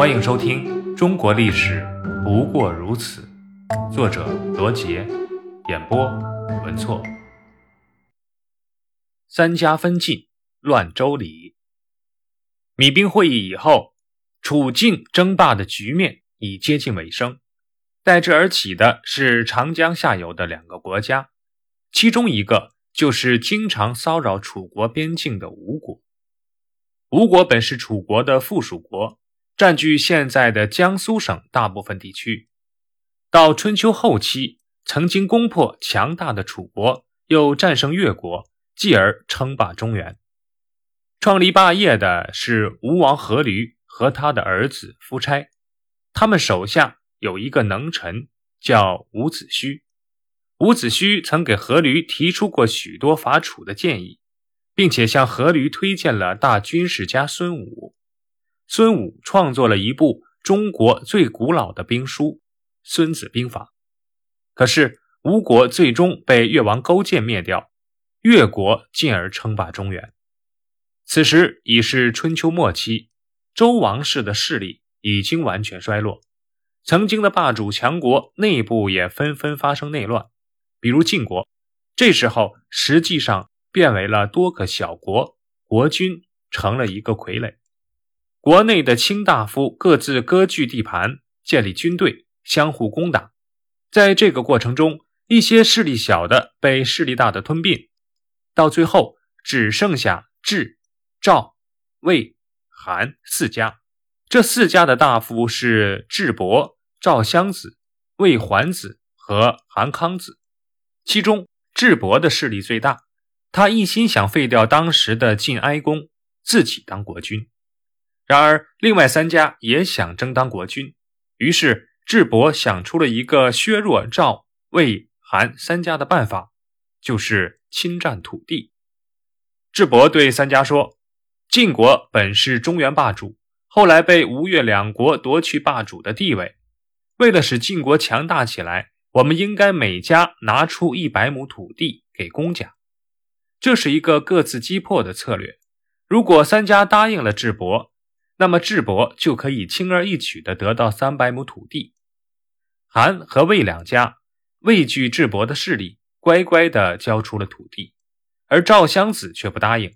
欢迎收听《中国历史不过如此》，作者罗杰，演播文措。三家分晋，乱周礼。米兵会议以后，楚晋争霸的局面已接近尾声，代之而起的是长江下游的两个国家，其中一个就是经常骚扰楚国边境的吴国。吴国本是楚国的附属国，占据现在的江苏省大部分地区。到春秋后期，曾经攻破强大的楚国，又战胜越国，继而称霸中原。创立霸业的是吴王阖闾和他的儿子夫差，他们手下有一个能臣叫伍子胥。伍子胥曾给阖闾提出过许多伐楚的建议。并且向阖闾推荐了大军事家孙武。孙武创作了一部中国最古老的兵书《孙子兵法》。可是吴国最终被越王勾践灭掉，越国进而称霸中原。此时已是春秋末期，周王室的势力已经完全衰落，曾经的霸主强国内部也纷纷发生内乱，比如晋国。这时候实际上。变为了多个小国，国君成了一个傀儡。国内的卿大夫各自割据地盘，建立军队，相互攻打。在这个过程中，一些势力小的被势力大的吞并，到最后只剩下智、赵、魏、韩四家。这四家的大夫是智伯、赵襄子、魏桓子和韩康子，其中智伯的势力最大。他一心想废掉当时的晋哀公，自己当国君。然而，另外三家也想争当国君，于是智伯想出了一个削弱赵、魏、韩三家的办法，就是侵占土地。智伯对三家说：“晋国本是中原霸主，后来被吴越两国夺去霸主的地位。为了使晋国强大起来，我们应该每家拿出一百亩土地给公家。”这是一个各自击破的策略。如果三家答应了智伯，那么智伯就可以轻而易举地得到三百亩土地。韩和魏两家畏惧智伯的势力，乖乖地交出了土地，而赵襄子却不答应。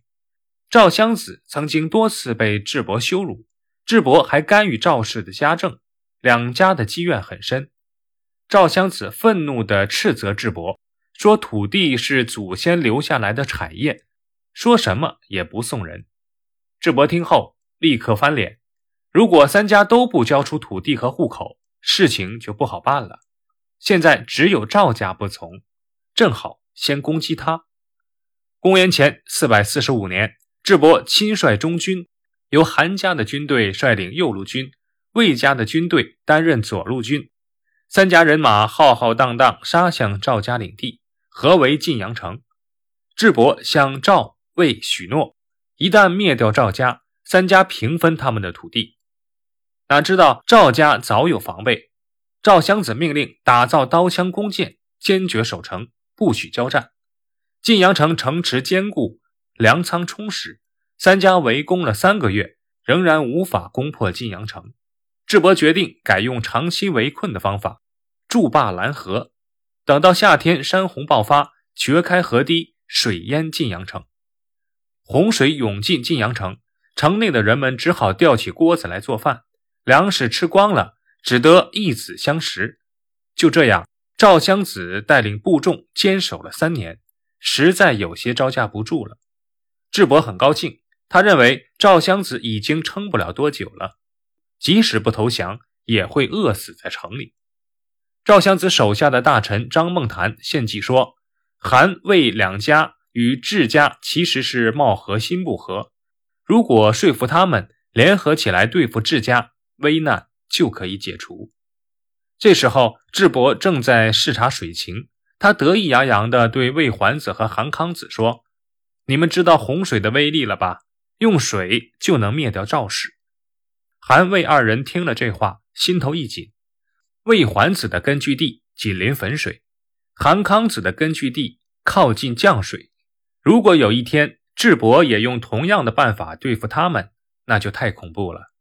赵襄子曾经多次被智伯羞辱，智伯还干预赵氏的家政，两家的积怨很深。赵襄子愤怒地斥责智伯。说土地是祖先留下来的产业，说什么也不送人。智伯听后立刻翻脸。如果三家都不交出土地和户口，事情就不好办了。现在只有赵家不从，正好先攻击他。公元前四百四十五年，智伯亲率中军，由韩家的军队率领右路军，魏家的军队担任左路军，三家人马浩浩荡荡杀向赵家领地。合围晋阳城，智伯向赵、魏许诺，一旦灭掉赵家，三家平分他们的土地。哪知道赵家早有防备，赵襄子命令打造刀枪弓箭，坚决守城，不许交战。晋阳城城池坚固，粮仓充实，三家围攻了三个月，仍然无法攻破晋阳城。智伯决定改用长期围困的方法，筑坝拦河。等到夏天，山洪爆发，决开河堤，水淹晋阳城，洪水涌进晋阳城，城内的人们只好吊起锅子来做饭，粮食吃光了，只得一子相食。就这样，赵襄子带领部众坚守了三年，实在有些招架不住了。智伯很高兴，他认为赵襄子已经撑不了多久了，即使不投降，也会饿死在城里。赵襄子手下的大臣张孟谈献计说：“韩魏两家与智家其实是貌合心不合，如果说服他们联合起来对付智家，危难就可以解除。”这时候，智伯正在视察水情，他得意洋洋地对魏桓子和韩康子说：“你们知道洪水的威力了吧？用水就能灭掉赵氏。”韩魏二人听了这话，心头一紧。魏桓子的根据地紧邻汾水，韩康子的根据地靠近降水。如果有一天智伯也用同样的办法对付他们，那就太恐怖了。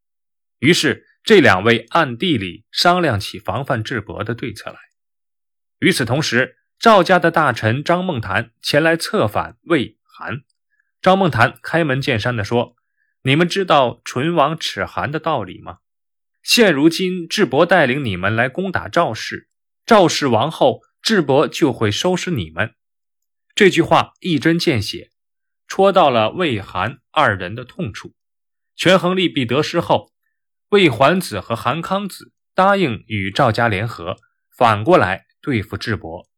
于是这两位暗地里商量起防范智伯的对策来。与此同时，赵家的大臣张孟谈前来策反魏韩。张孟谈开门见山地说：“你们知道唇亡齿寒的道理吗？现如今智伯带领你们来攻打赵氏，赵氏亡后，智伯就会收拾你们。”这句话一针见血，戳到了魏韩二人的痛处。权衡利弊得失后，魏桓子和韩康子答应与赵家联合，反过来对付智伯。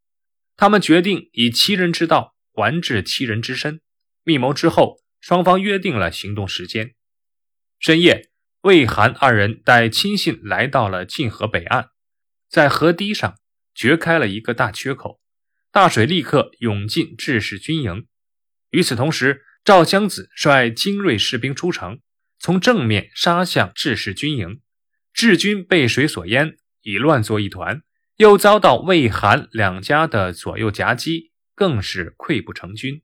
他们决定以其人之道还治其人之身。密谋之后，双方约定了行动时间。深夜，魏韩二人带亲信来到了晋河北岸，在河堤上掘开了一个大缺口，大水立刻涌进智氏军营。与此同时，赵襄子率精锐士兵出城。从正面杀向智氏军营，智军被水所淹，已乱作一团，又遭到魏韩两家的左右夹击，更是溃不成军。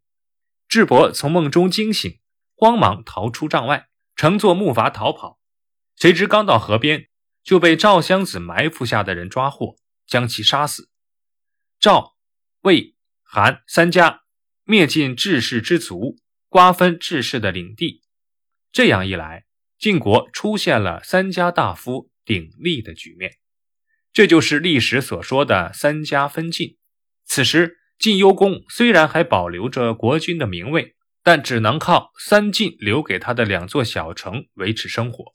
智伯从梦中惊醒，慌忙逃出帐外，乘坐木筏逃跑。谁知刚到河边，就被赵襄子埋伏下的人抓获，将其杀死。赵、魏、韩三家灭尽智氏之族，瓜分智氏的领地。这样一来，晋国出现了三家大夫鼎立的局面，这就是历史所说的“三家分晋”。此时，晋幽公虽然还保留着国君的名位，但只能靠三晋留给他的两座小城维持生活，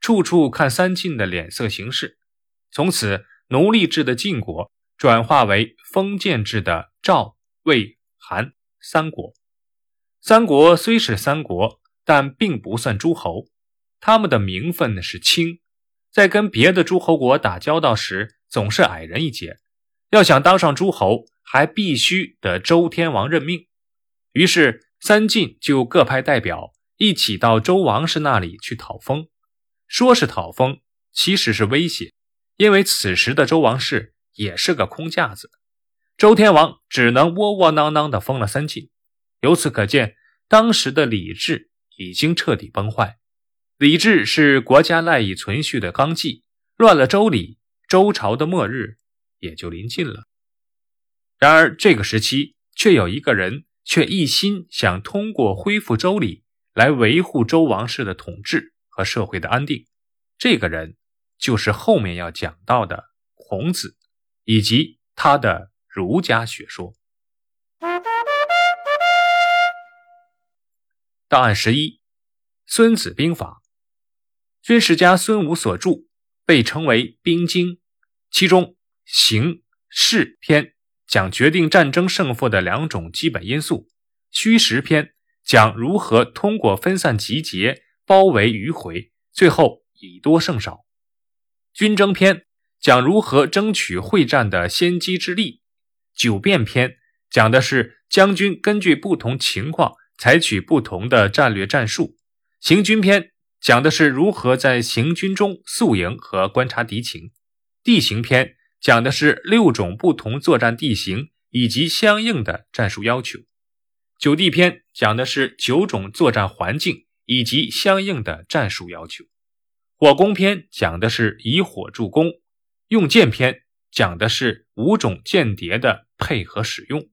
处处看三晋的脸色行事。从此，奴隶制的晋国转化为封建制的赵、魏、韩三国。三国虽是三国。但并不算诸侯，他们的名分是轻，在跟别的诸侯国打交道时，总是矮人一截。要想当上诸侯，还必须得周天王任命。于是三晋就各派代表一起到周王室那里去讨封。说是讨封，其实是威胁，因为此时的周王室也是个空架子。周天王只能窝窝囊囊地封了三晋。由此可见，当时的礼制。已经彻底崩坏，礼制是国家赖以存续的纲纪，乱了周礼，周朝的末日也就临近了。然而这个时期，却有一个人，却一心想通过恢复周礼来维护周王室的统治和社会的安定。这个人就是后面要讲到的孔子，以及他的儒家学说。档案十一，《孙子兵法》，军事家孙武所著，被称为《兵经》。其中《形势篇》讲决定战争胜负的两种基本因素，《虚实篇》讲如何通过分散集结、包围迂回，最后以多胜少，《军争篇》讲如何争取会战的先机之利，《九变篇》讲的是将军根据不同情况。采取不同的战略战术。行军篇讲的是如何在行军中宿营和观察敌情。地形篇讲的是六种不同作战地形以及相应的战术要求。九地篇讲的是九种作战环境以及相应的战术要求。火攻篇讲的是以火助攻。用剑篇讲的是五种间谍的配合使用。